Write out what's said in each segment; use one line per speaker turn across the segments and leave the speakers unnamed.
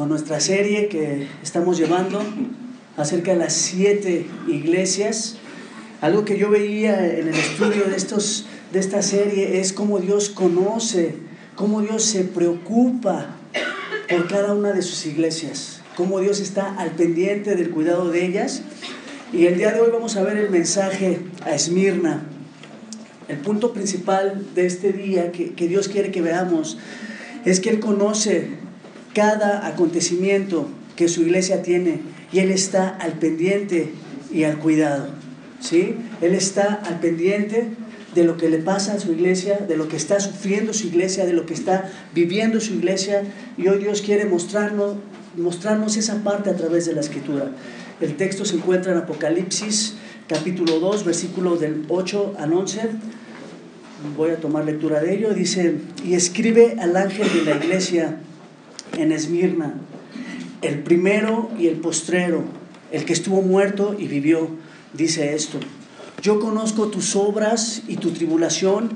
con nuestra serie que estamos llevando acerca de las siete iglesias. Algo que yo veía en el estudio de, estos, de esta serie es cómo Dios conoce, cómo Dios se preocupa por cada una de sus iglesias, cómo Dios está al pendiente del cuidado de ellas. Y el día de hoy vamos a ver el mensaje a Esmirna. El punto principal de este día que, que Dios quiere que veamos es que Él conoce cada acontecimiento que su iglesia tiene y Él está al pendiente y al cuidado. ¿sí? Él está al pendiente de lo que le pasa a su iglesia, de lo que está sufriendo su iglesia, de lo que está viviendo su iglesia. Y hoy Dios quiere mostrarnos, mostrarnos esa parte a través de la escritura. El texto se encuentra en Apocalipsis capítulo 2, versículo del 8 al 11. Voy a tomar lectura de ello. Dice, y escribe al ángel de la iglesia en Esmirna, el primero y el postrero, el que estuvo muerto y vivió, dice esto. Yo conozco tus obras y tu tribulación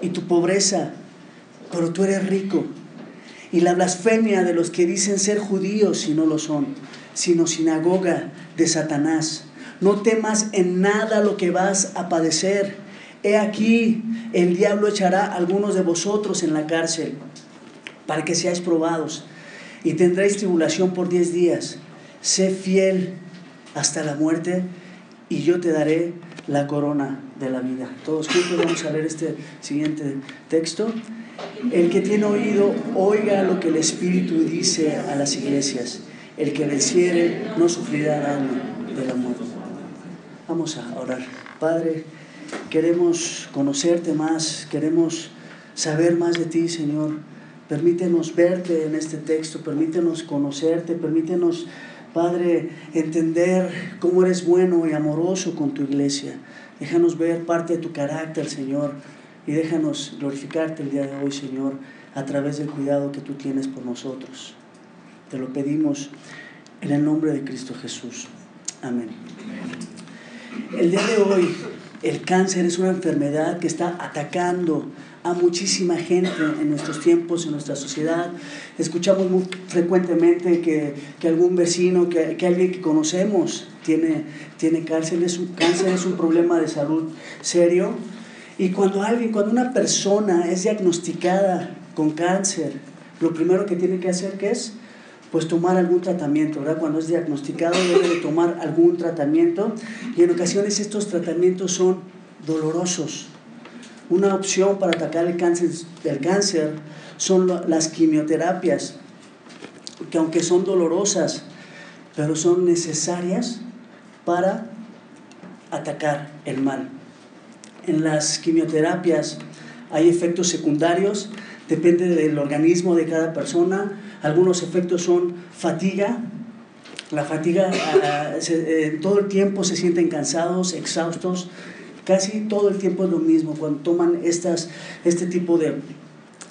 y tu pobreza, pero tú eres rico. Y la blasfemia de los que dicen ser judíos y no lo son, sino sinagoga de Satanás. No temas en nada lo que vas a padecer. He aquí, el diablo echará a algunos de vosotros en la cárcel para que seáis probados y tendréis tribulación por diez días. Sé fiel hasta la muerte y yo te daré la corona de la vida. Todos juntos vamos a leer este siguiente texto. El que tiene oído, oiga lo que el Espíritu dice a las iglesias. El que venciere no sufrirá daño del amor. Vamos a orar. Padre, queremos conocerte más, queremos saber más de ti, Señor. Permítenos verte en este texto, permítenos conocerte, permítenos, Padre, entender cómo eres bueno y amoroso con tu iglesia. Déjanos ver parte de tu carácter, Señor, y déjanos glorificarte el día de hoy, Señor, a través del cuidado que tú tienes por nosotros. Te lo pedimos en el nombre de Cristo Jesús. Amén. El día de hoy, el cáncer es una enfermedad que está atacando a muchísima gente en nuestros tiempos, en nuestra sociedad. Escuchamos muy frecuentemente que, que algún vecino, que, que, alguien que conocemos tiene, tiene cáncer. Es un, cáncer es un problema de salud serio. Y cuando alguien, cuando una persona es diagnosticada con cáncer, lo primero que tiene que hacer ¿qué es pues tomar algún tratamiento, ¿verdad? Cuando es diagnosticado debe de tomar algún tratamiento y en ocasiones estos tratamientos son dolorosos, una opción para atacar el cáncer, el cáncer son las quimioterapias, que aunque son dolorosas, pero son necesarias para atacar el mal. En las quimioterapias hay efectos secundarios, depende del organismo de cada persona. Algunos efectos son fatiga, la fatiga eh, todo el tiempo se sienten cansados, exhaustos, Casi todo el tiempo es lo mismo cuando toman estas, este tipo de,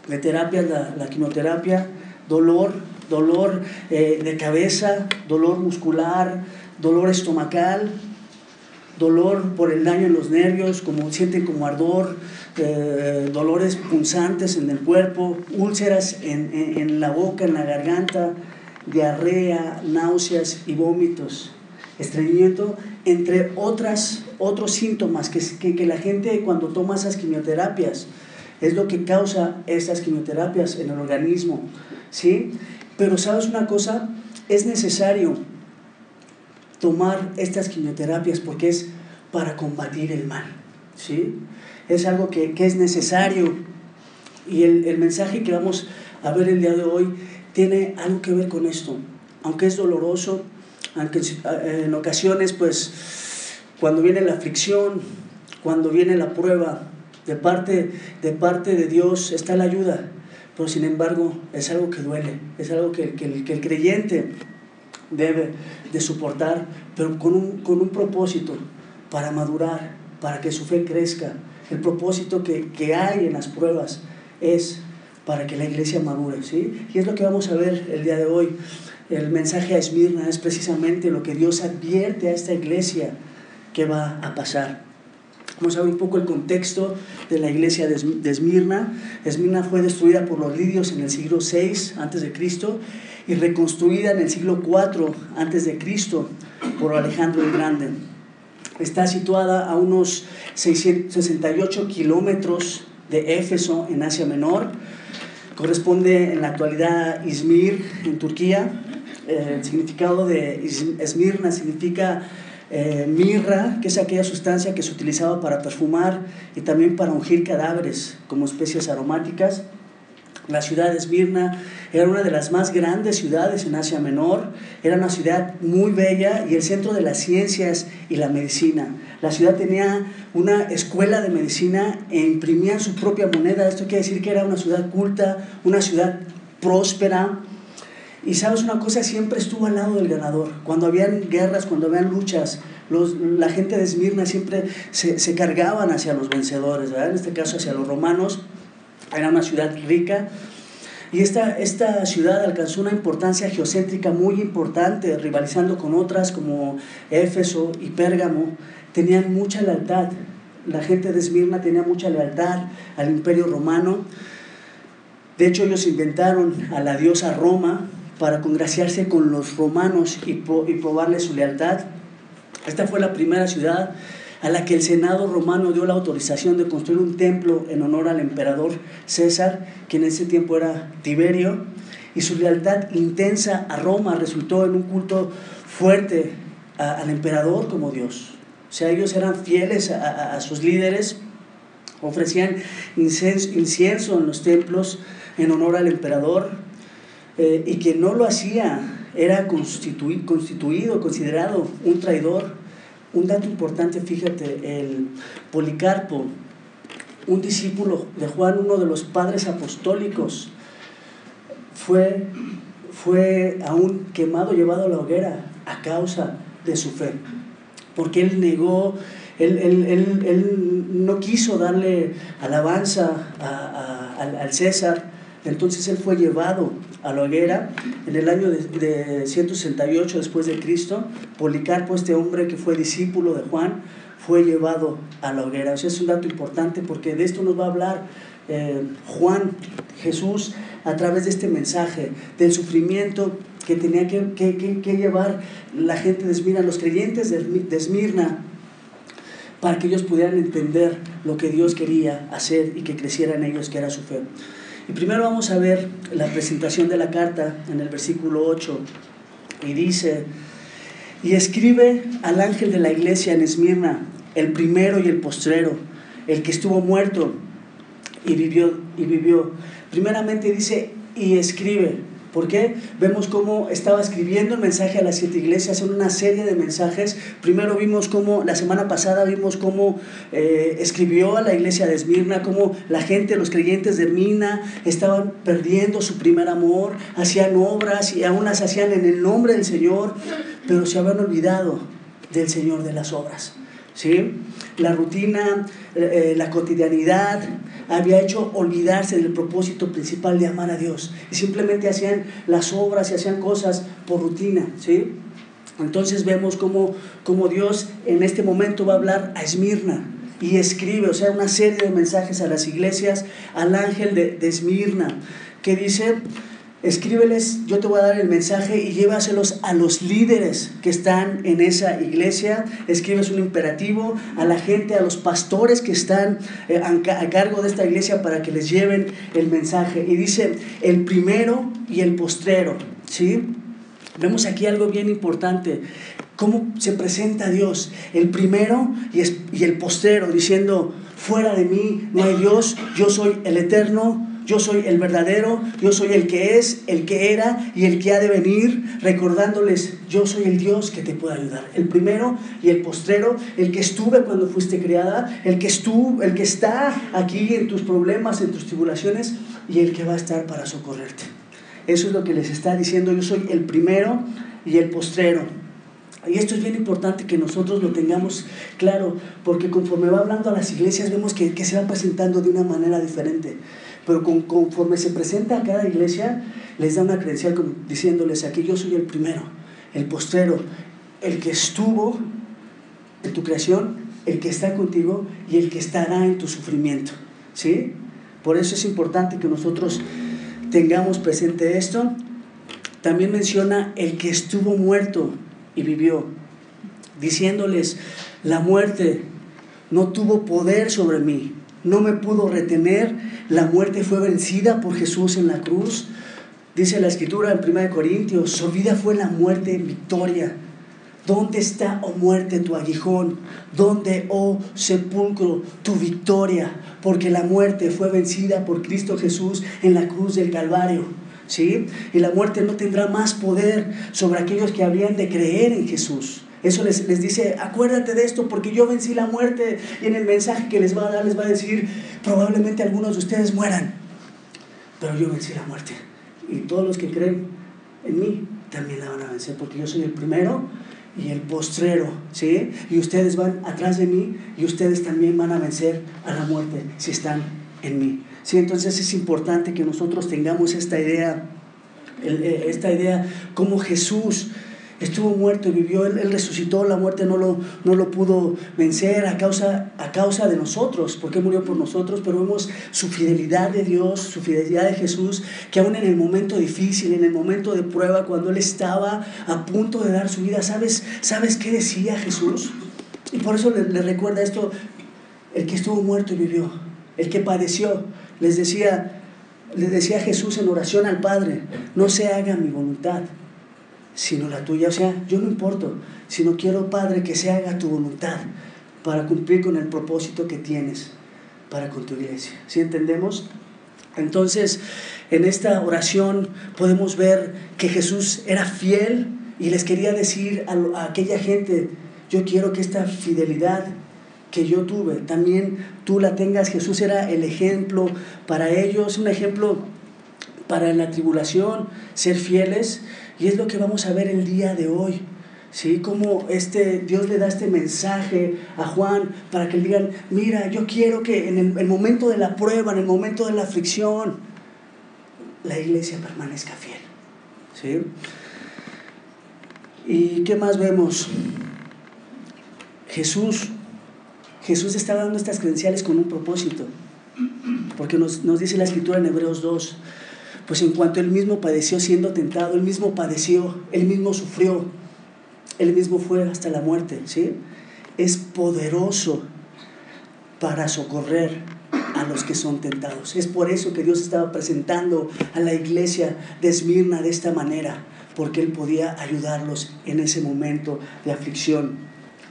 de terapias, la, quimioterapia, dolor, dolor eh, de cabeza, dolor muscular, dolor estomacal, dolor por el daño en los nervios, como sienten como ardor, eh, dolores punzantes en el cuerpo, úlceras en, en, la boca, en la garganta, diarrea, náuseas y vómitos, estreñimiento, entre otras otros síntomas que, que, la gente cuando toma esas quimioterapias es lo que causa esas quimioterapias en el organismo, ¿sí? Pero sabes una cosa, es necesario tomar estas quimioterapias porque es para combatir el mal, ¿sí? Es algo que, que es necesario y el, el mensaje que vamos a ver el día de hoy tiene algo que ver con esto, aunque es doloroso, aunque en ocasiones pues cuando viene la aflicción, cuando viene la prueba, de parte, de parte de Dios está la ayuda, pero sin embargo es algo que duele, es algo que, que, que el, creyente debe de soportar, pero con un, con un propósito para madurar, para que su fe crezca. El propósito que, que hay en las pruebas es para que la iglesia madure, ¿sí? Y es lo que vamos a ver el día de hoy. El mensaje a Esmirna es precisamente lo que Dios advierte a esta iglesia que va a pasar. Vamos a ver un poco el contexto de la iglesia de Esmirna. Esmirna fue destruida por los lidios en el siglo VI a.C. y reconstruida en el siglo IV a.C. por Alejandro el Grande. Está situada a unos 668 kilómetros de Éfeso en Asia Menor. Corresponde en la actualidad a Izmir en Turquía. El significado de Esmirna significa eh, mirra, que es aquella sustancia que se utilizaba para perfumar y también para ungir cadáveres como especies aromáticas. La ciudad de Esmirna era una de las más grandes ciudades en Asia Menor, era una ciudad muy bella y el centro de las ciencias y la medicina. La ciudad tenía una escuela de medicina e imprimían su propia moneda. Esto quiere decir que era una ciudad culta, una ciudad próspera, y sabes una cosa, siempre estuvo al lado del ganador. Cuando habían guerras, cuando habían luchas, los, la gente de Esmirna siempre se, se, cargaban hacia los vencedores, ¿verdad? en este caso hacia los romanos. Era una ciudad rica. Y esta, esta ciudad alcanzó una importancia geocéntrica muy importante, rivalizando con otras como Éfeso y Pérgamo. Tenían mucha lealtad. La gente de Esmirna tenía mucha lealtad al imperio romano. De hecho, ellos inventaron a la diosa Roma, para congraciarse con los romanos y, y probarle su lealtad. Esta fue la primera ciudad a la que el Senado romano dio la autorización de construir un templo en honor al emperador César, que en ese tiempo era Tiberio, y su lealtad intensa a Roma resultó en un culto fuerte al emperador como Dios. O sea, ellos eran fieles a sus líderes, ofrecían incienso en los templos en honor al emperador, eh, y que no lo hacía era constituido, considerado un traidor. Un dato importante, fíjate, el Policarpo, un discípulo de Juan, uno de los padres apostólicos, fue, fue aún quemado, llevado a la hoguera a causa de su fe, porque él negó, él, él, él, él no quiso darle alabanza a, al César, entonces él fue llevado a la hoguera en el año de, 168 después de Cristo. Policarpo, este hombre que fue discípulo de Juan, fue llevado a la hoguera. O sea, es un dato importante porque de esto nos va a hablar eh, Juan, Jesús, a través de este mensaje, del sufrimiento que tenía que, que, que, llevar la gente de Esmirna, los creyentes de, de Esmirna, para que ellos pudieran entender lo que Dios quería hacer y que creciera en ellos, que era su fe. Y primero vamos a ver la presentación de la carta en el versículo 8. Y dice, y escribe al ángel de la iglesia en Esmirna, el primero y el postrero, el que estuvo muerto y vivió. Y vivió. Primeramente dice, y escribe. ¿Por qué? Vemos cómo estaba escribiendo el mensaje a las siete iglesias en una serie de mensajes. Primero vimos cómo, la semana pasada vimos cómo eh, escribió a la iglesia de Esmirna, cómo la gente, los creyentes de Mina estaban perdiendo su primer amor, hacían obras y aún las hacían en el nombre del Señor, pero se habían olvidado del Señor de las obras. ¿Sí? La rutina, eh, la cotidianidad había hecho olvidarse del propósito principal de amar a Dios. Y simplemente hacían las obras y hacían cosas por rutina. ¿sí? Entonces vemos cómo, cómo Dios en este momento va a hablar a Esmirna y escribe, o sea, una serie de mensajes a las iglesias, al ángel de, de Esmirna, que dice, escríbeles, yo te voy a dar el mensaje y llévaselos a los líderes que están en esa iglesia. Escribes un imperativo a la gente, a los pastores que están eh, a, cargo de esta iglesia para que les lleven el mensaje. Y dice el primero y el postrero. ¿sí? Vemos aquí algo bien importante. Cómo se presenta Dios, el primero y, y el postrero, diciendo, fuera de mí no hay Dios, yo soy el eterno, yo soy el verdadero, yo soy el que es, el que era y el que ha de venir, recordándoles, yo soy el Dios que te puede ayudar. El primero y el postrero, el que estuve cuando fuiste creada, el que estuvo, el que está aquí en tus problemas, en tus tribulaciones y el que va a estar para socorrerte. Eso es lo que les está diciendo, yo soy el primero y el postrero. Y esto es bien importante que nosotros lo tengamos claro, porque conforme va hablando a las iglesias vemos que, que se va presentando de una manera diferente pero conforme se presenta a cada iglesia, les da una credencial diciéndoles aquí yo soy el primero, el postero, el que estuvo en tu creación, el que está contigo y el que estará en tu sufrimiento. ¿Sí? Por eso es importante que nosotros tengamos presente esto. También menciona el que estuvo muerto y vivió, diciéndoles, la muerte no tuvo poder sobre mí, no me pudo retener, la muerte fue vencida por Jesús en la cruz. Dice la escritura en 1 Corintios, su vida fue la muerte en victoria. ¿Dónde está, oh muerte, tu aguijón? ¿Dónde, oh sepulcro, tu victoria? Porque la muerte fue vencida por Cristo Jesús en la cruz del Calvario. ¿Sí? Y la muerte no tendrá más poder sobre aquellos que habrían de creer en Jesús. Eso les, les, dice, acuérdate de esto porque yo vencí la muerte. Y en el mensaje que les va a dar les va a decir, probablemente algunos de ustedes mueran, pero yo vencí la muerte. Y todos los que creen en mí también la van a vencer porque yo soy el primero y el postrero, ¿sí? Y ustedes van atrás de mí y ustedes también van a vencer a la muerte si están en mí. Sí, entonces es importante que nosotros tengamos esta idea, eh, esta idea como Jesús estuvo muerto y vivió, él, resucitó, la muerte no lo, no lo pudo vencer a causa, a causa de nosotros, porque murió por nosotros, pero vemos su fidelidad de Dios, su fidelidad de Jesús, que aún en el momento difícil, en el momento de prueba, cuando él estaba a punto de dar su vida, ¿sabes, ¿sabes qué decía Jesús? Y por eso le, le recuerda esto, el que estuvo muerto y vivió, el que padeció, les decía, le decía Jesús en oración al Padre, no se haga mi voluntad, sino la tuya. O sea, yo no importo, sino quiero, Padre, que se haga tu voluntad para cumplir con el propósito que tienes para con tu iglesia. ¿Sí entendemos? Entonces, en esta oración podemos ver que Jesús era fiel y les quería decir a, a aquella gente, yo quiero que esta fidelidad que yo tuve, también tú la tengas. Jesús era el ejemplo para ellos, un ejemplo para la tribulación, ser fieles. Y es lo que vamos a ver el día de hoy. ¿sí? Como este, Dios le da este mensaje a Juan para que le digan, mira, yo quiero que en el, momento de la prueba, en el momento de la aflicción, la iglesia permanezca fiel. ¿sí? ¿Y qué más vemos? Jesús, Jesús está dando estas credenciales con un propósito, porque nos, nos dice la escritura en Hebreos 2, pues en cuanto él mismo padeció siendo tentado, él mismo padeció, él mismo sufrió, él mismo fue hasta la muerte, ¿sí? Es poderoso para socorrer a los que son tentados. Es por eso que Dios estaba presentando a la iglesia de Esmirna de esta manera, porque Él podía ayudarlos en ese momento de aflicción,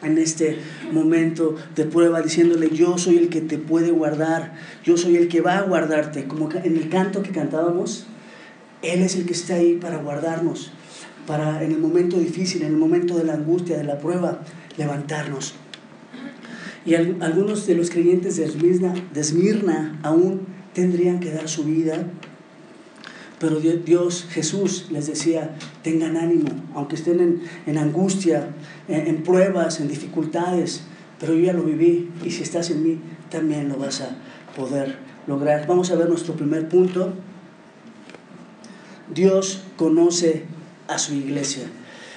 en este momento de prueba, diciéndole, yo soy el que te puede guardar, yo soy el que va a guardarte, como en el canto que cantábamos, Él es el que está ahí para guardarnos, para en el momento difícil, en el momento de la angustia, de la prueba, levantarnos. Y algunos de los creyentes de Esmirna, aún tendrían que dar su vida pero Dios, Jesús les decía, tengan ánimo, aunque estén en, angustia, en, pruebas, en dificultades, pero yo ya lo viví y si estás en mí, también lo vas a poder lograr. Vamos a ver nuestro primer punto. Dios conoce a su iglesia.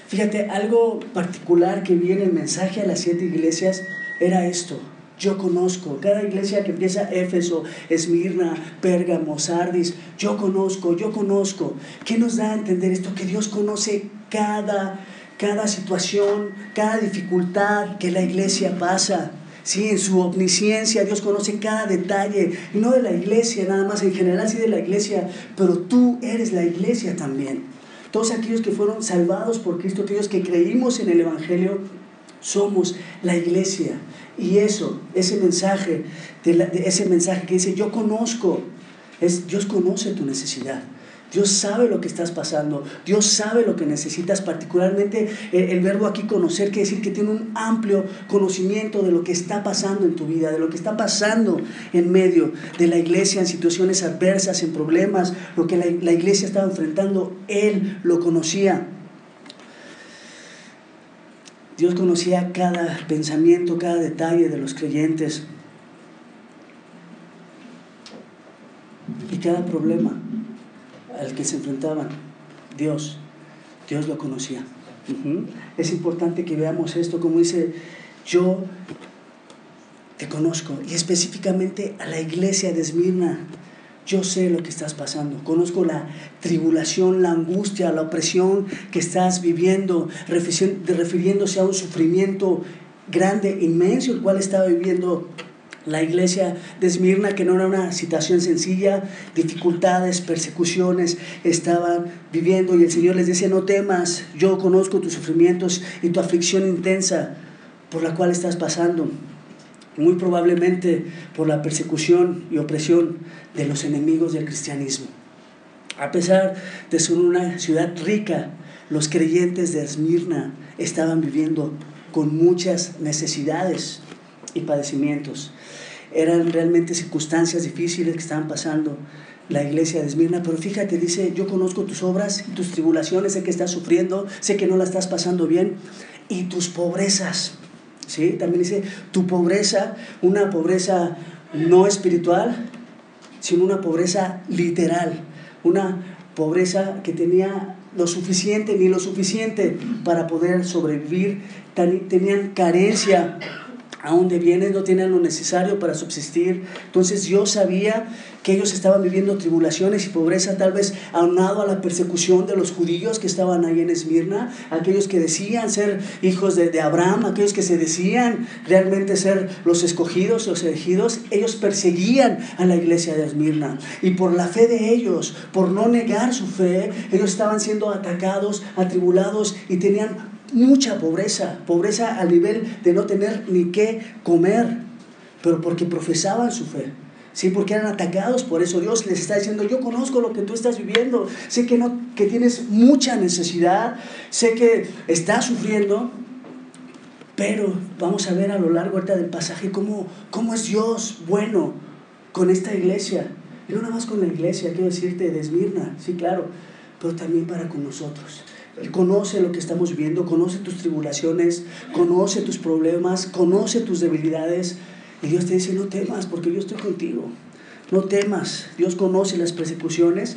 Fíjate, algo particular que viene el mensaje a las siete iglesias era esto. Yo conozco cada iglesia que empieza Éfeso, Esmirna, Pérgamo, Sardis. Yo conozco, yo conozco. ¿Qué nos da a entender esto? Que Dios conoce cada, cada situación, cada dificultad que la iglesia pasa. Sí, en su omnisciencia Dios conoce cada detalle, y no de la iglesia nada más, en general sí de la iglesia, pero tú eres la iglesia también. Todos aquellos que fueron salvados por Cristo, aquellos que creímos en el Evangelio, somos la iglesia. Y eso, ese mensaje, de, ese mensaje que dice, yo conozco, es, Dios conoce tu necesidad. Dios sabe lo que estás pasando, Dios sabe lo que necesitas, particularmente el, el, verbo aquí conocer quiere decir que tiene un amplio conocimiento de lo que está pasando en tu vida, de lo que está pasando en medio de la iglesia, en situaciones adversas, en problemas, lo que la, la iglesia estaba enfrentando, Él lo conocía. Dios conocía cada pensamiento, cada detalle de los creyentes y cada problema al que se enfrentaban. Dios, Dios lo conocía. Es importante que veamos esto, como dice, yo te conozco y específicamente a la iglesia de Esmirna. Yo sé lo que estás pasando, conozco la tribulación, la angustia, la opresión que estás viviendo, refiriéndose a un sufrimiento grande, inmenso, el cual estaba viviendo la iglesia de Esmirna, que no era una situación sencilla, dificultades, persecuciones estaban viviendo y el Señor les decía, no temas, yo conozco tus sufrimientos y tu aflicción intensa por la cual estás pasando, muy probablemente por la persecución y opresión de los enemigos del cristianismo. A pesar de ser una ciudad rica, los creyentes de Esmirna estaban viviendo con muchas necesidades y padecimientos. Eran realmente circunstancias difíciles que estaban pasando la iglesia de Esmirna, pero fíjate, dice, yo conozco tus obras y tus tribulaciones, sé que estás sufriendo, sé que no la estás pasando bien, y tus pobrezas. ¿Sí? También dice, tu pobreza, una pobreza no espiritual, sino una pobreza literal, una pobreza que tenía lo suficiente ni lo suficiente para poder sobrevivir, tenían carencia aún de bienes, no tenían lo necesario para subsistir. Entonces yo sabía que ellos estaban viviendo tribulaciones y pobreza, tal vez aunado a la persecución de los judíos que estaban ahí en Esmirna, aquellos que decían ser hijos de, de Abraham, aquellos que se decían realmente ser los escogidos, los elegidos, ellos perseguían a la iglesia de Esmirna. Y por la fe de ellos, por no negar su fe, ellos estaban siendo atacados, atribulados y tenían mucha pobreza, pobreza al nivel de no tener ni qué comer, pero porque profesaban su fe. Sí, porque eran atacados, por eso Dios les está diciendo, yo conozco lo que tú estás viviendo, sé que, no, que tienes mucha necesidad, sé que estás sufriendo, pero vamos a ver a lo largo del pasaje cómo, cómo es Dios bueno con esta iglesia. Y no nada más con la iglesia, quiero decirte, de Esmirna, sí, claro, pero también para con nosotros. Él conoce lo que estamos viviendo, conoce tus tribulaciones, conoce tus problemas, conoce tus debilidades. Y Dios te dice, no temas, porque yo estoy contigo. No temas. Dios conoce las persecuciones.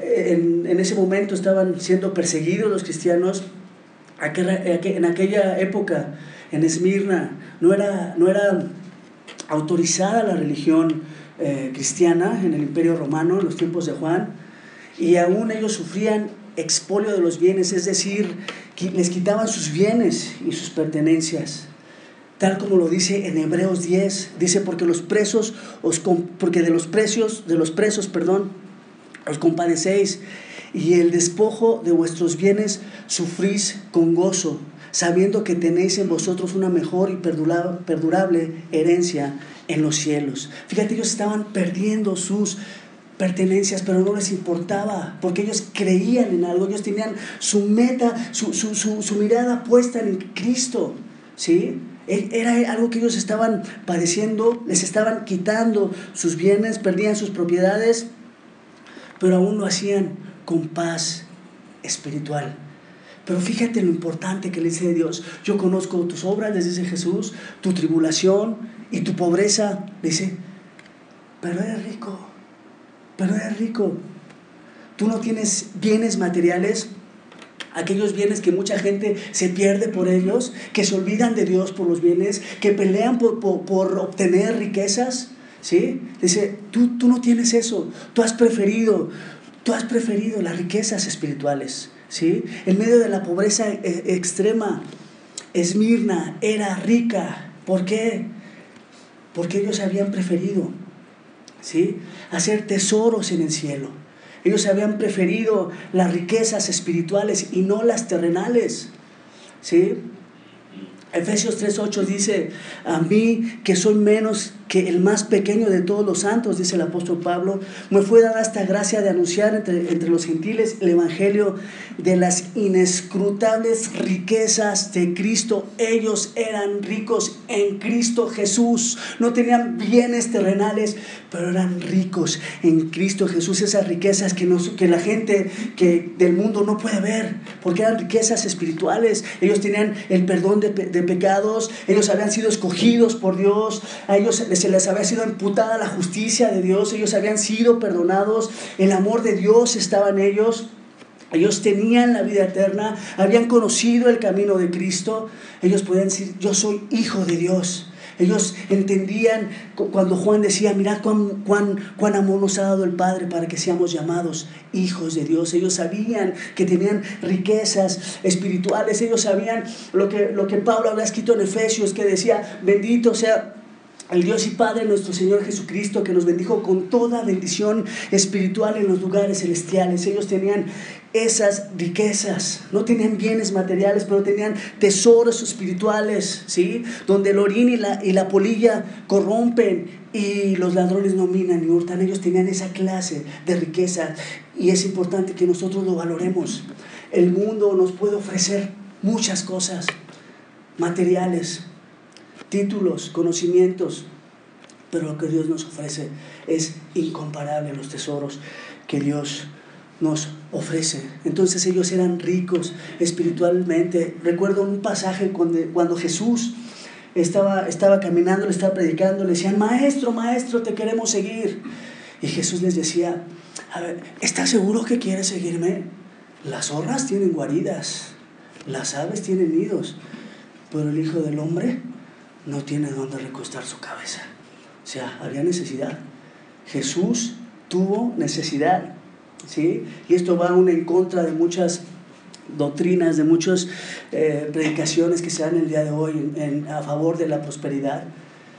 En, ese momento estaban siendo perseguidos los cristianos. En aquella época, en Esmirna, no era, no era autorizada la religión eh, cristiana en el imperio romano, en los tiempos de Juan. Y aún ellos sufrían expolio de los bienes, es decir, les quitaban sus bienes y sus pertenencias tal como lo dice en Hebreos 10, dice porque los presos os porque de los precios de los presos, perdón, os compadecéis y el despojo de vuestros bienes sufrís con gozo, sabiendo que tenéis en vosotros una mejor y perdurable herencia en los cielos. Fíjate, ellos estaban perdiendo sus pertenencias, pero no les importaba, porque ellos creían en algo, ellos tenían su meta, su, su, su, su mirada puesta en Cristo, ¿sí? Era algo que ellos estaban padeciendo, les estaban quitando sus bienes, perdían sus propiedades, pero aún lo hacían con paz espiritual. Pero fíjate lo importante que le dice Dios. Yo conozco tus obras, les dice Jesús, tu tribulación y tu pobreza. dice, pero eres rico, pero eres rico. Tú no tienes bienes materiales, aquellos bienes que mucha gente se pierde por ellos, que se olvidan de Dios por los bienes, que pelean por, obtener riquezas. ¿sí? Dice, tú, tú no tienes eso, tú has preferido, tú has preferido las riquezas espirituales. ¿sí? En medio de la pobreza e, extrema, Esmirna era rica. ¿Por qué? Porque ellos habían preferido ¿sí? hacer tesoros en el cielo. Ellos habían preferido las riquezas espirituales y no las terrenales. ¿Sí? Efesios 3.8 dice, a mí que soy menos que el más pequeño de todos los santos, dice el apóstol Pablo, me fue dada esta gracia de anunciar entre, entre, los gentiles el Evangelio de las inescrutables riquezas de Cristo. Ellos eran ricos en Cristo Jesús, no tenían bienes terrenales, pero eran ricos en Cristo Jesús, esas riquezas que, nos, que la gente que del mundo no puede ver, porque eran riquezas espirituales. Ellos tenían el perdón de, de pecados, ellos habían sido escogidos por Dios, a ellos se les había sido imputada la justicia de Dios, ellos habían sido perdonados, el amor de Dios estaba en ellos. ellos tenían la vida eterna, habían conocido el camino de Cristo, ellos podían decir, yo soy hijo de Dios. Ellos entendían cuando Juan decía, mirad cuán, cuán, cuán amor nos ha dado el Padre para que seamos llamados hijos de Dios. Ellos sabían que tenían riquezas espirituales. Ellos sabían lo que, lo que Pablo había escrito en Efesios, que decía, bendito sea el Dios y Padre nuestro Señor Jesucristo que nos bendijo con toda bendición espiritual en los lugares celestiales. Ellos tenían esas riquezas, no tenían bienes materiales, pero tenían tesoros espirituales, ¿sí? Donde el orín y la, polilla corrompen y los ladrones no minan ni hurtan. Ellos tenían esa clase de riqueza y es importante que nosotros lo valoremos. El mundo nos puede ofrecer muchas cosas materiales, títulos, conocimientos, pero lo que Dios nos ofrece es incomparable los tesoros que Dios nos ofrece. Entonces ellos eran ricos espiritualmente. Recuerdo un pasaje cuando, cuando Jesús estaba, estaba caminando, le estaba predicando, le decían, maestro, maestro, te queremos seguir. Y Jesús les decía, a ver, ¿estás seguro que quieres seguirme? Las zorras tienen guaridas, las aves tienen nidos, pero el Hijo del Hombre no tiene dónde recostar su cabeza. O sea, había necesidad. Jesús tuvo necesidad. ¿sí? Y esto va aún en contra de muchas doctrinas, de muchas eh, predicaciones que se dan el día de hoy a favor de la prosperidad.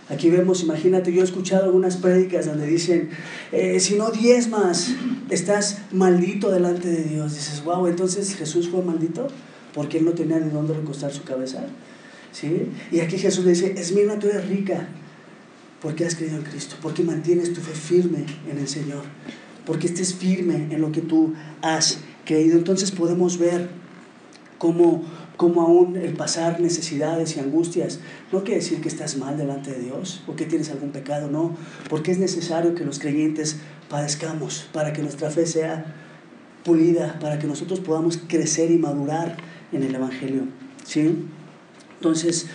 Aquí vemos, imagínate, yo he escuchado algunas prédicas donde dicen, eh, si no diezmas, estás maldito delante de Dios. Dices, wow, entonces Jesús fue maldito porque él no tenía ni dónde recostar su cabeza. ¿Sí? Y aquí Jesús le dice, Esmirna, tú eres rica porque has creído en Cristo, porque mantienes tu fe firme en el Señor, porque estés firme en lo que tú has creído. Entonces podemos ver cómo, cómo aún el pasar necesidades y angustias no quiere decir que estás mal delante de Dios o que tienes algún pecado, no, porque es necesario que los creyentes padezcamos para que nuestra fe sea pulida, para que nosotros podamos crecer y madurar en el Evangelio. ¿sí? Entonces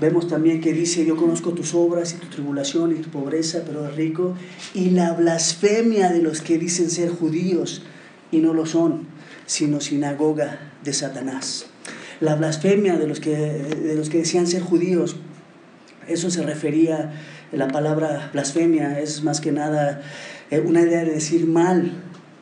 vemos también que dice, yo conozco tus obras y tu tribulación y tu pobreza, pero es rico, y la blasfemia de los que dicen ser judíos y no lo son, sino sinagoga de Satanás. La blasfemia de los que, de los que decían ser judíos, eso se refería, la palabra blasfemia es más que nada eh, una idea de decir mal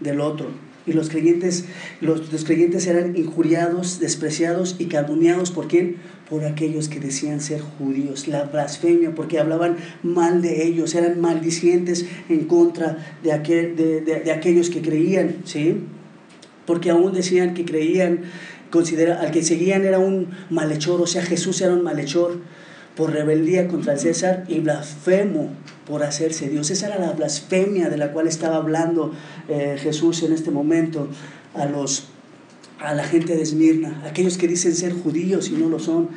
del otro y los creyentes, los, los, creyentes eran injuriados, despreciados y calumniados. ¿Por quién? Por aquellos que decían ser judíos. La blasfemia, porque hablaban mal de ellos, eran maldicientes en contra de, aquel, de, de, aquellos que creían, ¿sí? Porque aún decían que creían, considera, al que seguían era un malhechor, o sea, Jesús era un malhechor por rebeldía contra César y blasfemo por hacerse Dios. Esa era la blasfemia de la cual estaba hablando eh, Jesús en este momento a, los, a la gente de Esmirna, aquellos que dicen ser judíos y no lo son,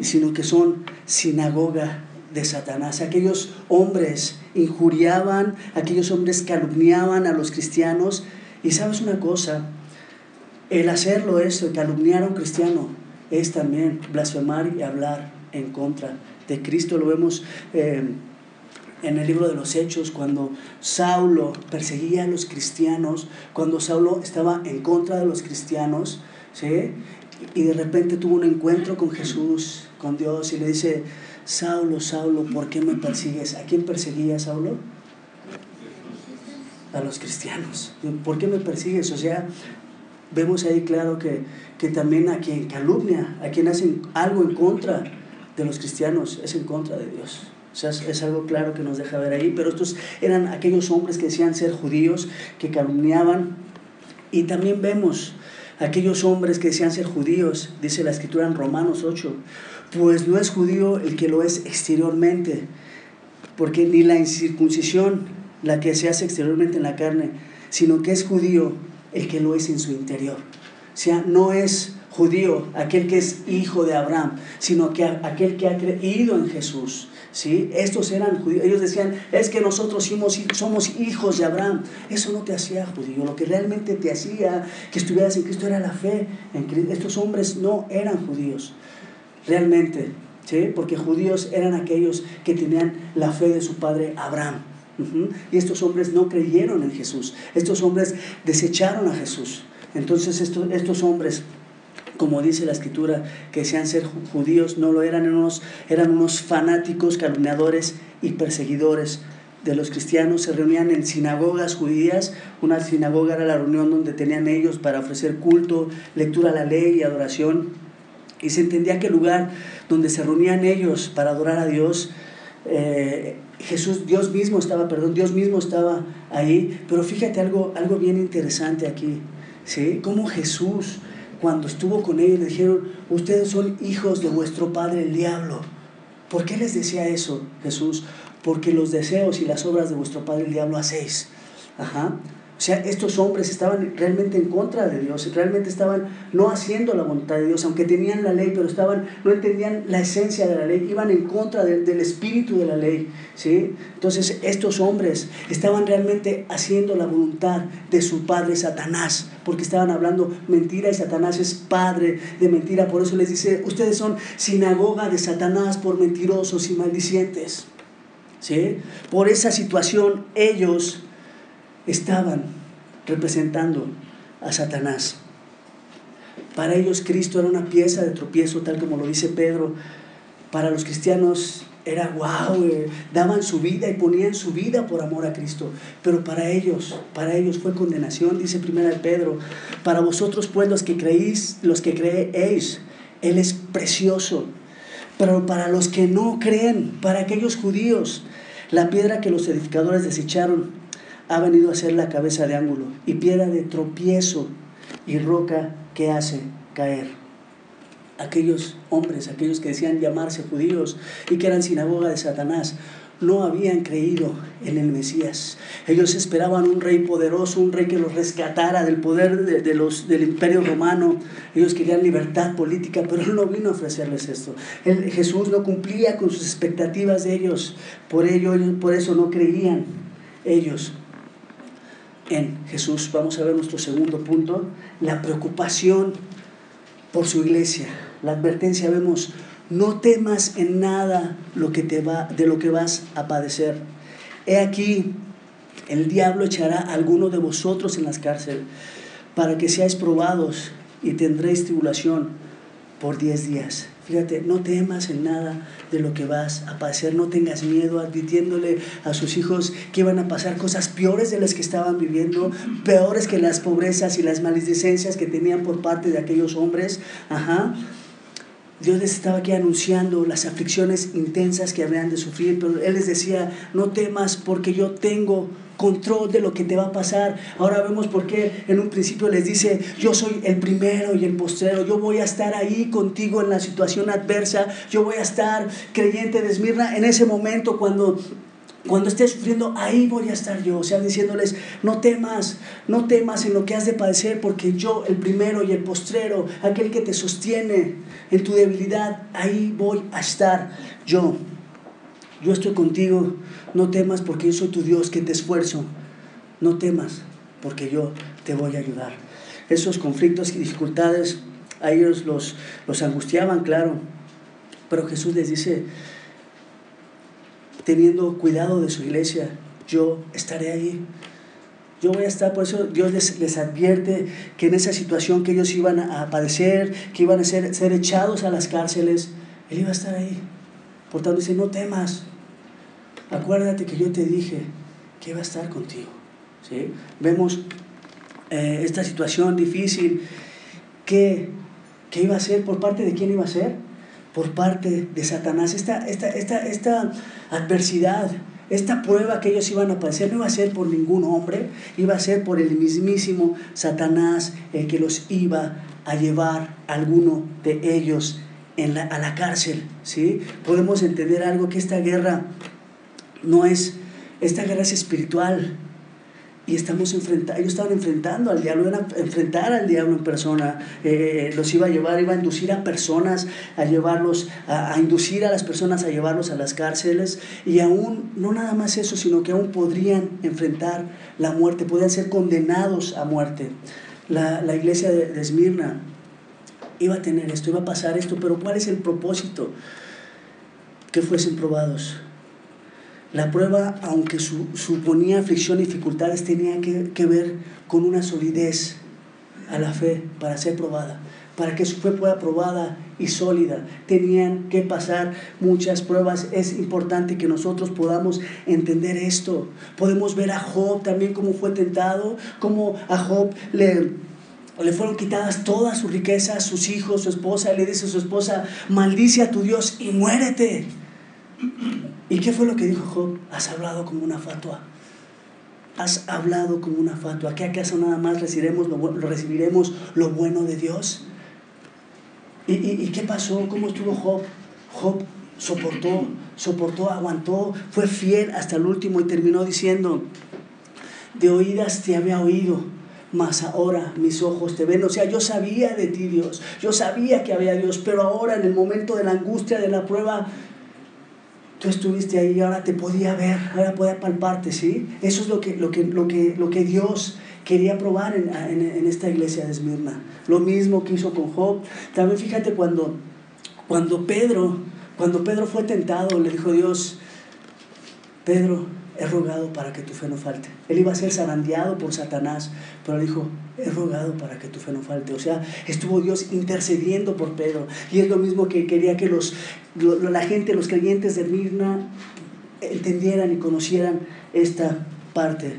sino que son sinagoga de Satanás. Aquellos hombres injuriaban, aquellos hombres calumniaban a los cristianos. Y sabes una cosa, el hacerlo eso, calumniar a un cristiano, es también blasfemar y hablar en contra de Cristo. Lo vemos eh, en el libro de los Hechos, cuando Saulo perseguía a los cristianos, cuando Saulo estaba en contra de los cristianos, ¿sí? y de repente tuvo un encuentro con Jesús, con Dios, y le dice, Saulo, Saulo, ¿por qué me persigues? ¿A quién perseguía Saulo? A los cristianos. ¿Por qué me persigues? O sea, vemos ahí claro que, que también a quien calumnia, a quien hacen algo en contra de los cristianos, es en contra de Dios. O sea, es algo claro que nos deja ver ahí, pero estos eran aquellos hombres que decían ser judíos, que calumniaban. Y también vemos aquellos hombres que decían ser judíos, dice la escritura en Romanos 8, pues no es judío el que lo es exteriormente, porque ni la incircuncisión, la que se hace exteriormente en la carne, sino que es judío el que lo es en su interior. O sea, no es judío aquel que es hijo de Abraham, sino que aquel que ha creído en Jesús. ¿Sí? Estos eran judíos. Ellos decían, es que nosotros somos, hijos de Abraham. Eso no te hacía judío. Lo que realmente te hacía que estuvieras en Cristo era la fe en Cristo. Estos hombres no eran judíos, realmente. ¿sí? Porque judíos eran aquellos que tenían la fe de su padre Abraham. Y estos hombres no creyeron en Jesús. Estos hombres desecharon a Jesús. Entonces estos, hombres, como dice la escritura, que sean ser judíos, no lo eran, eran unos, eran unos fanáticos, calumniadores y perseguidores de los cristianos se reunían en sinagogas judías. Una sinagoga era la reunión donde tenían ellos para ofrecer culto, lectura a la ley y adoración. Y se entendía que el lugar donde se reunían ellos para adorar a Dios, eh, Jesús, Dios mismo estaba, perdón, Dios mismo estaba ahí. Pero fíjate algo, algo bien interesante aquí, ¿sí? Cómo Jesús, cuando estuvo con ellos, le dijeron, ustedes son hijos de vuestro padre el diablo. ¿Por qué les decía eso Jesús? porque los deseos y las obras de vuestro padre el diablo hacéis. Ajá. O sea, estos hombres estaban realmente en contra de Dios, realmente estaban no haciendo la voluntad de Dios, aunque tenían la ley, pero estaban, no entendían la esencia de la ley, iban en contra del espíritu de la ley. ¿sí? Entonces, estos hombres estaban realmente haciendo la voluntad de su padre Satanás, porque estaban hablando mentira y Satanás es padre de mentira. Por eso les dice, ustedes son sinagoga de Satanás por mentirosos y maldicientes. ¿sí? Por esa situación ellos estaban representando a Satanás. Para ellos Cristo era una pieza de tropiezo, tal como lo dice Pedro. Para los cristianos era wow, eh, daban su vida y ponían su vida por amor a Cristo. Pero para ellos, para ellos fue condenación, dice primera de Pedro. Para vosotros pues los que creéis, los que creéis, Él es precioso. Pero para los que no creen, para aquellos judíos, la piedra que los edificadores desecharon ha venido a ser la cabeza de ángulo y piedra de tropiezo y roca que hace caer. Aquellos hombres, aquellos que decían llamarse judíos y que eran sinagoga de Satanás, no habían creído en el Mesías. Ellos esperaban un rey poderoso, un rey que los rescatara del poder de, los, del imperio romano. Ellos querían libertad política, pero Él no vino a ofrecerles esto. Jesús no cumplía con sus expectativas de ellos. Por, ello, por eso no creían ellos en Jesús. Vamos a ver nuestro segundo punto, la preocupación por su iglesia. La advertencia vemos no temas en nada lo que te va, de lo que vas a padecer. He aquí, el diablo echará a alguno de vosotros en las cárceles para que seáis probados y tendréis tribulación por diez días. Fíjate, no temas en nada de lo que vas a padecer, no tengas miedo, advirtiéndole a sus hijos que iban a pasar cosas peores de las que estaban viviendo, peores que las pobrezas y las maledicencias que tenían por parte de aquellos hombres. Ajá. Dios les estaba aquí anunciando las aflicciones intensas que habrían de sufrir, pero Él les decía, no temas porque yo tengo control de lo que te va a pasar. Ahora vemos por qué en un principio les dice, yo soy el primero y el postrero, yo voy a estar ahí contigo en la situación adversa, yo voy a estar creyente de Esmirna en ese momento cuando cuando estés sufriendo, ahí voy a estar yo. O sea, diciéndoles, no temas, no temas en lo que has de padecer, porque yo, el primero y el postrero, aquel que te sostiene en tu debilidad, ahí voy a estar yo. Yo estoy contigo, no temas porque yo soy tu Dios que te esfuerzo. No temas porque yo te voy a ayudar. Esos conflictos y dificultades a ellos los, los angustiaban, claro. Pero Jesús les dice, teniendo cuidado de su iglesia, yo estaré ahí. Yo voy a estar, por eso Dios les, advierte que en esa situación que ellos iban a padecer, que iban a ser, ser echados a las cárceles, Él iba a estar ahí. Por tanto, dice, no temas. Acuérdate que yo te dije que iba a estar contigo. ¿Sí? Vemos eh, esta situación difícil que, que iba a ser, por parte de quién iba a ser, por parte de Satanás. Esta, esta, esta, esta adversidad, esta prueba que ellos iban a padecer no iba a ser por ningún hombre, iba a ser por el mismísimo Satanás el que los iba a llevar a alguno de ellos en la, a la cárcel. ¿sí? Podemos entender algo que esta guerra no es, esta guerra es espiritual, y estamos enfrentando, ellos estaban enfrentando al diablo, iban a enfrentar al diablo en persona, eh, los iba a llevar, iba a inducir a personas, a llevarlos, a, inducir a las personas a llevarlos a las cárceles y aún, no nada más eso, sino que aún podrían enfrentar la muerte, podrían ser condenados a muerte. La, la iglesia de, de Esmirna iba a tener esto, iba a pasar esto, pero ¿cuál es el propósito? Que fuesen probados la prueba, aunque suponía aflicción y dificultades, tenía que, ver con una solidez a la fe para ser probada. Para que su fe fuera probada y sólida, tenían que pasar muchas pruebas. Es importante que nosotros podamos entender esto. Podemos ver a Job también cómo fue tentado, cómo a Job le, le fueron quitadas todas sus riquezas, sus hijos, su esposa. Le dice a su esposa, maldice a tu Dios y muérete. ¿Y qué fue lo que dijo Job? Has hablado como una fatua. Has hablado como una fatua. ¿Qué acaso nada más recibiremos lo, recibiremos lo bueno de Dios? ¿Y, y, qué pasó? ¿Cómo estuvo Job? Job soportó, soportó, aguantó, fue fiel hasta el último y terminó diciendo, de oídas te había oído, mas ahora mis ojos te ven. O sea, yo sabía de ti, Dios, yo sabía que había Dios, pero ahora en el momento de la angustia, de la prueba, tú estuviste ahí ahora te podía ver, ahora podía palparte, ¿sí? Eso es lo que, lo que, lo que, lo que Dios quería probar en, en, esta iglesia de Esmirna. Lo mismo que hizo con Job. También fíjate cuando, cuando Pedro, cuando Pedro fue tentado, le dijo Dios, Pedro, he rogado para que tu fe no falte. Él iba a ser zarandeado por Satanás, pero dijo, he rogado para que tu fe no falte. O sea, estuvo Dios intercediendo por Pedro. Y es lo mismo que quería que los, la gente, los creyentes de Mirna, entendieran y conocieran esta parte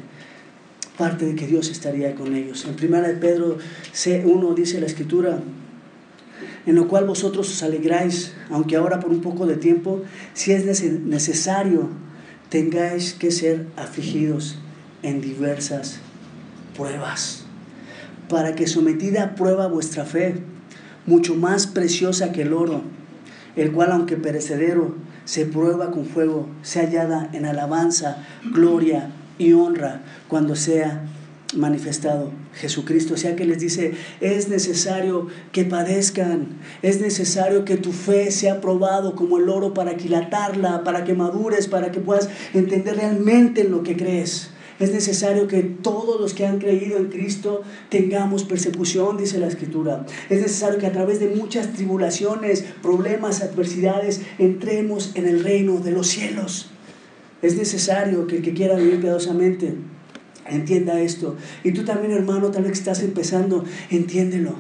parte de que Dios estaría con ellos. En primera de Pedro C1 dice la escritura, en lo cual vosotros os alegráis, aunque ahora por un poco de tiempo, si es necesario tengáis que ser afligidos en diversas pruebas, para que sometida a prueba vuestra fe, mucho más preciosa que el oro, el cual aunque perecedero, se prueba con fuego, se hallada en alabanza, gloria y honra cuando sea manifestado Jesucristo. O sea que les dice, es necesario que padezcan, es necesario que tu fe sea probado como el oro para aquilatarla, para que madures, para que puedas entender realmente en lo que crees. Es necesario que todos los que han creído en Cristo tengamos persecución, dice la Escritura. Es necesario que a través de muchas tribulaciones, problemas, adversidades, entremos en el reino de los cielos. Es necesario que el que quiera vivir piadosamente entienda esto. Y tú también, hermano, tal vez estás empezando, entiéndelo.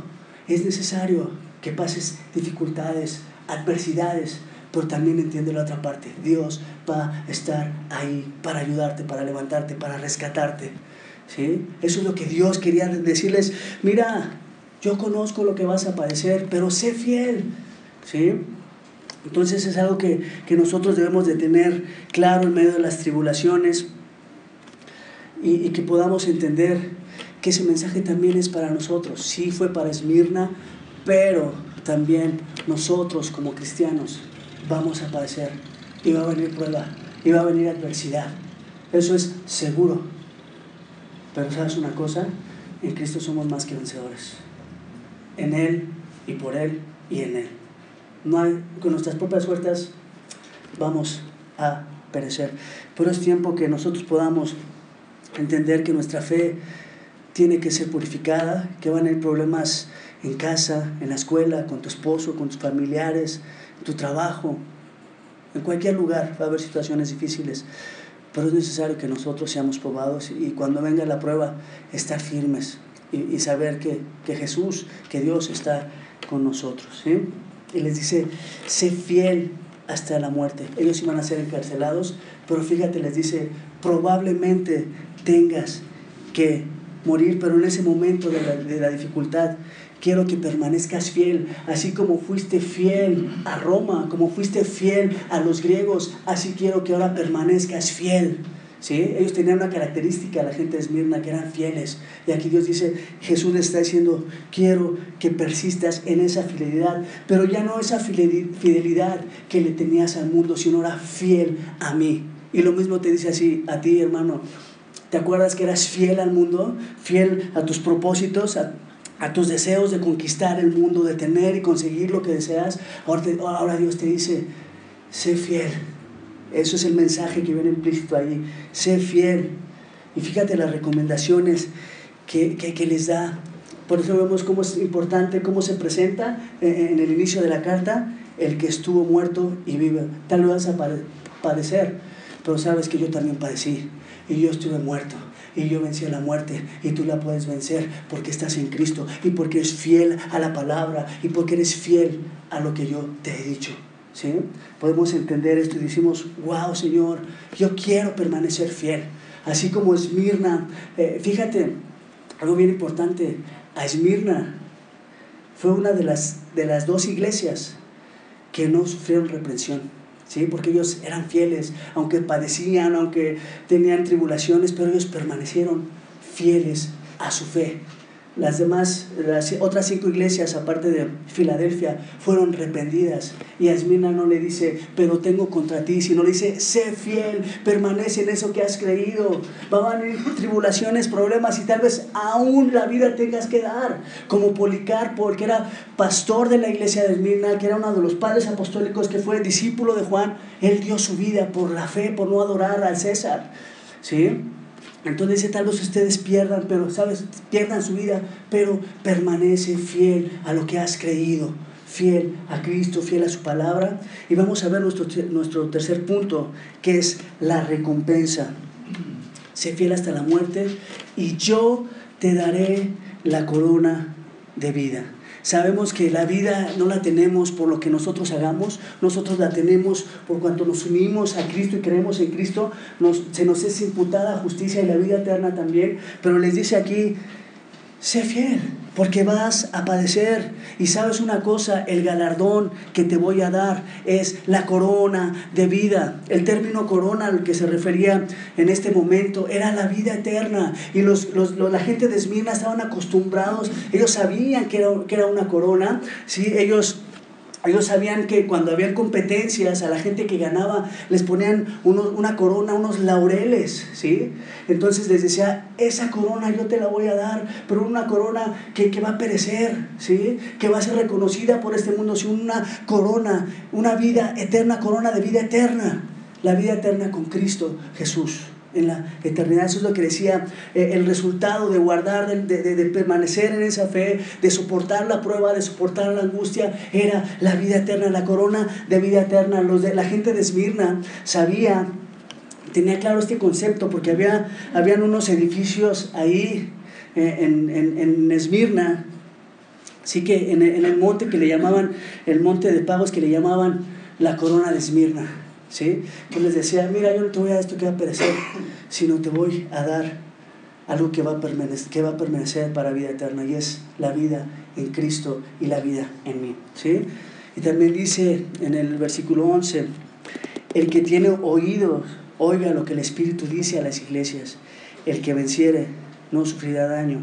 Es necesario que pases dificultades, adversidades, pero también entiende la otra parte. Dios va a estar ahí para ayudarte, para levantarte, para rescatarte. ¿Sí? Eso es lo que Dios quería decirles. Mira, yo conozco lo que vas a padecer, pero sé fiel. ¿Sí? Entonces es algo que, que nosotros debemos de tener claro en medio de las tribulaciones y, que podamos entender que ese mensaje también es para nosotros. Sí fue para Esmirna, pero también nosotros como cristianos vamos a padecer y va a venir prueba y va a venir adversidad. Eso es seguro. Pero sabes una cosa, en Cristo somos más que vencedores. En Él y por Él y en Él. No hay, con nuestras propias fuerzas vamos a perecer. Pero es tiempo que nosotros podamos entender que nuestra fe tiene que ser purificada, que van a haber problemas en casa, en la escuela, con tu esposo, con tus familiares, en tu trabajo, en cualquier lugar va a haber situaciones difíciles, pero es necesario que nosotros seamos probados y cuando venga la prueba, estar firmes y, saber que, que, Jesús, que Dios está con nosotros. Y les dice, sé fiel hasta la muerte. Ellos iban a ser encarcelados, pero fíjate, les dice, probablemente tengas que morir, pero en ese momento de la, dificultad, quiero que permanezcas fiel, así como fuiste fiel a Roma, como fuiste fiel a los griegos, así quiero que ahora permanezcas fiel. ¿Sí? Ellos tenían una característica, la gente de Esmirna, que eran fieles. Y aquí Dios dice, Jesús está diciendo, quiero que persistas en esa fidelidad, pero ya no esa fidelidad que le tenías al mundo, sino ahora fiel a mí. Y lo mismo te dice así a ti, hermano, ¿Te acuerdas que eras fiel al mundo? Fiel a tus propósitos, a, tus deseos de conquistar el mundo, de tener y conseguir lo que deseas. Ahora, ahora Dios te dice, sé fiel. Eso es el mensaje que viene implícito ahí. Sé fiel. Y fíjate las recomendaciones que, que, les da. Por eso vemos cómo es importante, cómo se presenta en el inicio de la carta el que estuvo muerto y vive. Tal vez a padecer, pero sabes que yo también padecí y yo estuve muerto. y yo vencí a la muerte y tú la puedes vencer porque estás en Cristo y porque eres fiel a la palabra y porque eres fiel a lo que yo te he dicho. ¿Sí? Podemos entender esto y decimos, wow Señor, yo quiero permanecer fiel. Así como Esmirna, eh, fíjate, algo bien importante, a Esmirna fue una de las, de las dos iglesias que no sufrieron reprensión. ¿Sí? porque ellos eran fieles, aunque padecían, aunque tenían tribulaciones, pero ellos permanecieron fieles a su fe. Las demás, las otras cinco iglesias, aparte de Filadelfia, fueron reprendidas. Y a Esmina no le dice, pero tengo contra ti, sino le dice, sé fiel, permanece en eso que has creído. Van a venir tribulaciones, problemas y tal vez aún la vida tengas que dar. Como Policarpo, que era pastor de la iglesia de Esmirna, que era uno de los padres apostólicos, que fue discípulo de Juan, él dio su vida por la fe, por no adorar al César. ¿Sí? Entonces tal vez ustedes pierdan, pero, ¿sabes? Pierdan su vida, pero permanece fiel a lo que has creído, fiel a Cristo, fiel a su palabra. Y vamos a ver nuestro, nuestro tercer punto, que es la recompensa. Sé fiel hasta la muerte y yo te daré la corona de vida. Sabemos que la vida no la tenemos por lo que nosotros hagamos, nosotros la tenemos por cuanto nos unimos a Cristo y creemos en Cristo, se nos es imputada justicia y la vida eterna también, pero les dice aquí, sé fiel, porque vas a padecer. Y sabes una cosa, el galardón que te voy a dar es la corona de vida. El término corona al que se refería en este momento era la vida eterna. Y los, la gente de Esmirna estaban acostumbrados, ellos sabían que era, que era una corona, ¿sí? ellos ellos sabían que cuando había competencias a la gente que ganaba les ponían una corona, unos laureles, ¿sí? Entonces les decía, esa corona yo te la voy a dar, pero una corona que, que va a perecer, ¿sí? Que va a ser reconocida por este mundo, sino una corona, una vida eterna, corona de vida eterna, la vida eterna con Cristo Jesús en la eternidad. Eso es lo que decía eh, el resultado de guardar, de, permanecer en esa fe, de soportar la prueba, de soportar la angustia, era la vida eterna, la corona de vida eterna. Los de, la gente de Esmirna sabía, tenía claro este concepto, porque había habían unos edificios ahí eh, en, en, Esmirna, así que en, en el monte que le llamaban, el monte de pagos que le llamaban la corona de Esmirna. ¿Sí? Que les decía, mira, yo no te voy a esto que va a perecer, sino te voy a dar algo que va a permanecer, que va a permanecer para vida eterna, y es la vida en Cristo y la vida en mí, ¿sí? Y también dice en el versículo 11, el que tiene oídos, oiga lo que el Espíritu dice a las iglesias, el que venciere no sufrirá daño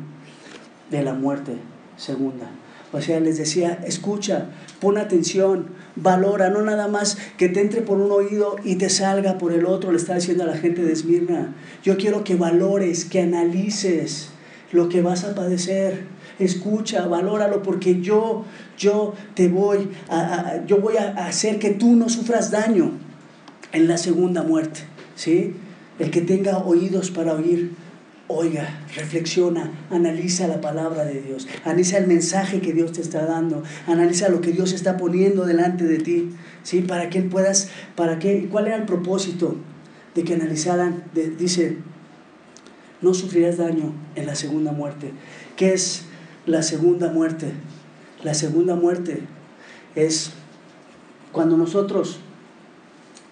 de la muerte segunda. O sea, les decía, escucha, pon atención, valora, no nada más que te entre por un oído y te salga por el otro, le está diciendo a la gente de Esmirna. Yo quiero que valores, que analices lo que vas a padecer. Escucha, valóralo porque yo, yo te voy a, yo voy a hacer que tú no sufras daño en la segunda muerte, ¿sí? El que tenga oídos para oír, Oiga, reflexiona, analiza la palabra de Dios, analiza el mensaje que Dios te está dando, analiza lo que Dios está poniendo delante de ti, ¿sí? Para que puedas, para qué, cuál era el propósito de que analizaran, dice, no sufrirás daño en la segunda muerte. ¿Qué es la segunda muerte? La segunda muerte es cuando nosotros,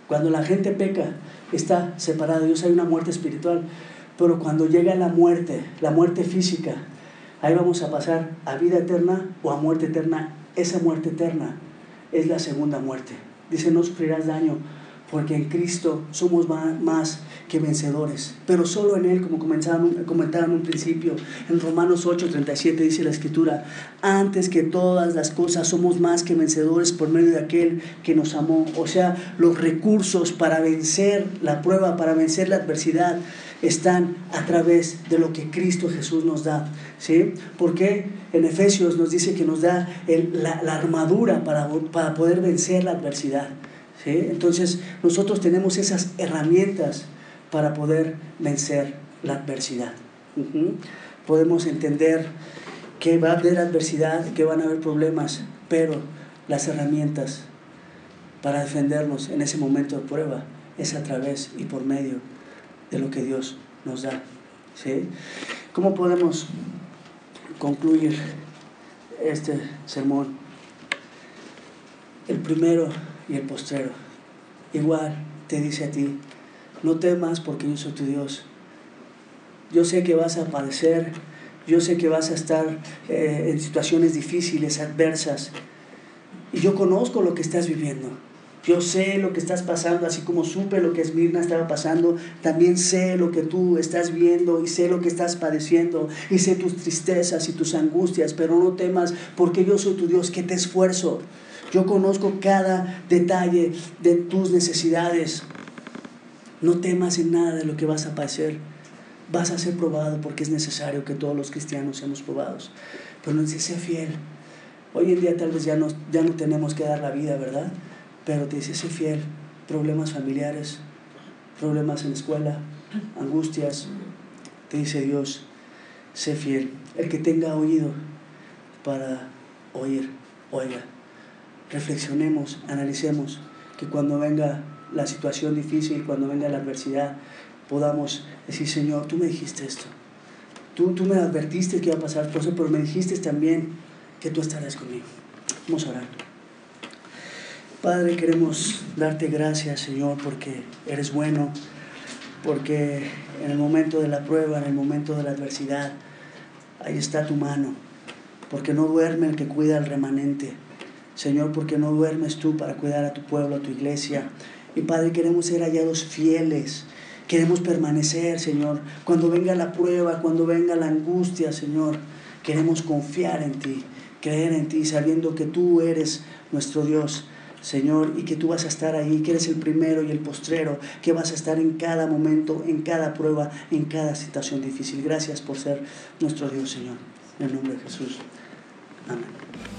cuando la gente peca, está separada de Dios, hay una muerte espiritual. Pero cuando llega la muerte, la muerte física, ahí vamos a pasar a vida eterna o a muerte eterna. Esa muerte eterna es la segunda muerte. Dice, no sufrirás daño, porque en Cristo somos más que vencedores, pero solo en Él, como comentaban en un principio, en Romanos 8, 37 dice la Escritura, antes que todas las cosas somos más que vencedores por medio de aquel que nos amó, o sea, los recursos para vencer la prueba, para vencer la adversidad, están a través de lo que Cristo Jesús nos da. ¿sí? Porque en Efesios nos dice que nos da la, armadura para, para, poder vencer la adversidad. ¿sí? Entonces nosotros tenemos esas herramientas para poder vencer la adversidad. Podemos entender que va a haber adversidad, que van a haber problemas, pero las herramientas para defendernos en ese momento de prueba es a través y por medio de lo que Dios nos da ¿sí? ¿Cómo podemos concluir este sermón? El primero y el postrero. Igual te dice a ti, no temas porque yo soy tu Dios. Yo sé que vas a padecer, yo sé que vas a estar eh, en situaciones difíciles, adversas, y yo conozco lo que estás viviendo. Yo sé lo que estás pasando, así como supe lo que Esmirna estaba pasando, también sé lo que tú estás viendo y sé lo que estás padeciendo y sé tus tristezas y tus angustias, pero no temas porque yo soy tu Dios que te esfuerzo. Yo conozco cada detalle de tus necesidades. No temas en nada de lo que vas a padecer. Vas a ser probado porque es necesario que todos los cristianos seamos probados. Pero no dice, fiel. Hoy en día tal vez ya no, ya no tenemos que dar la vida, ¿verdad? Pero te dice, sé fiel. Problemas familiares, problemas en la escuela, angustias. Te dice Dios, sé fiel. El que tenga oído para oír, oiga. Reflexionemos, analicemos, que cuando venga la situación difícil, cuando venga la adversidad, podamos decir, Señor, tú me dijiste esto. Tú, tú me advertiste que iba a pasar eso, pero me dijiste también que tú estarás conmigo. Vamos a orar. Padre, queremos darte gracias, Señor, porque eres bueno, porque en el momento de la prueba, en el momento de la adversidad, ahí está tu mano, porque no duerme el que cuida al remanente. Señor, porque no duermes tú para cuidar a tu pueblo, a tu iglesia. Y Padre, queremos ser hallados fieles. Queremos permanecer, Señor. Cuando venga la prueba, cuando venga la angustia, Señor, queremos confiar en ti, creer en ti, sabiendo que tú eres nuestro Dios Señor, y que tú vas a estar ahí, que eres el primero y el postrero, que vas a estar en cada momento, en cada prueba, en cada situación difícil. Gracias por ser nuestro Dios, Señor. En el nombre de Jesús. Amén.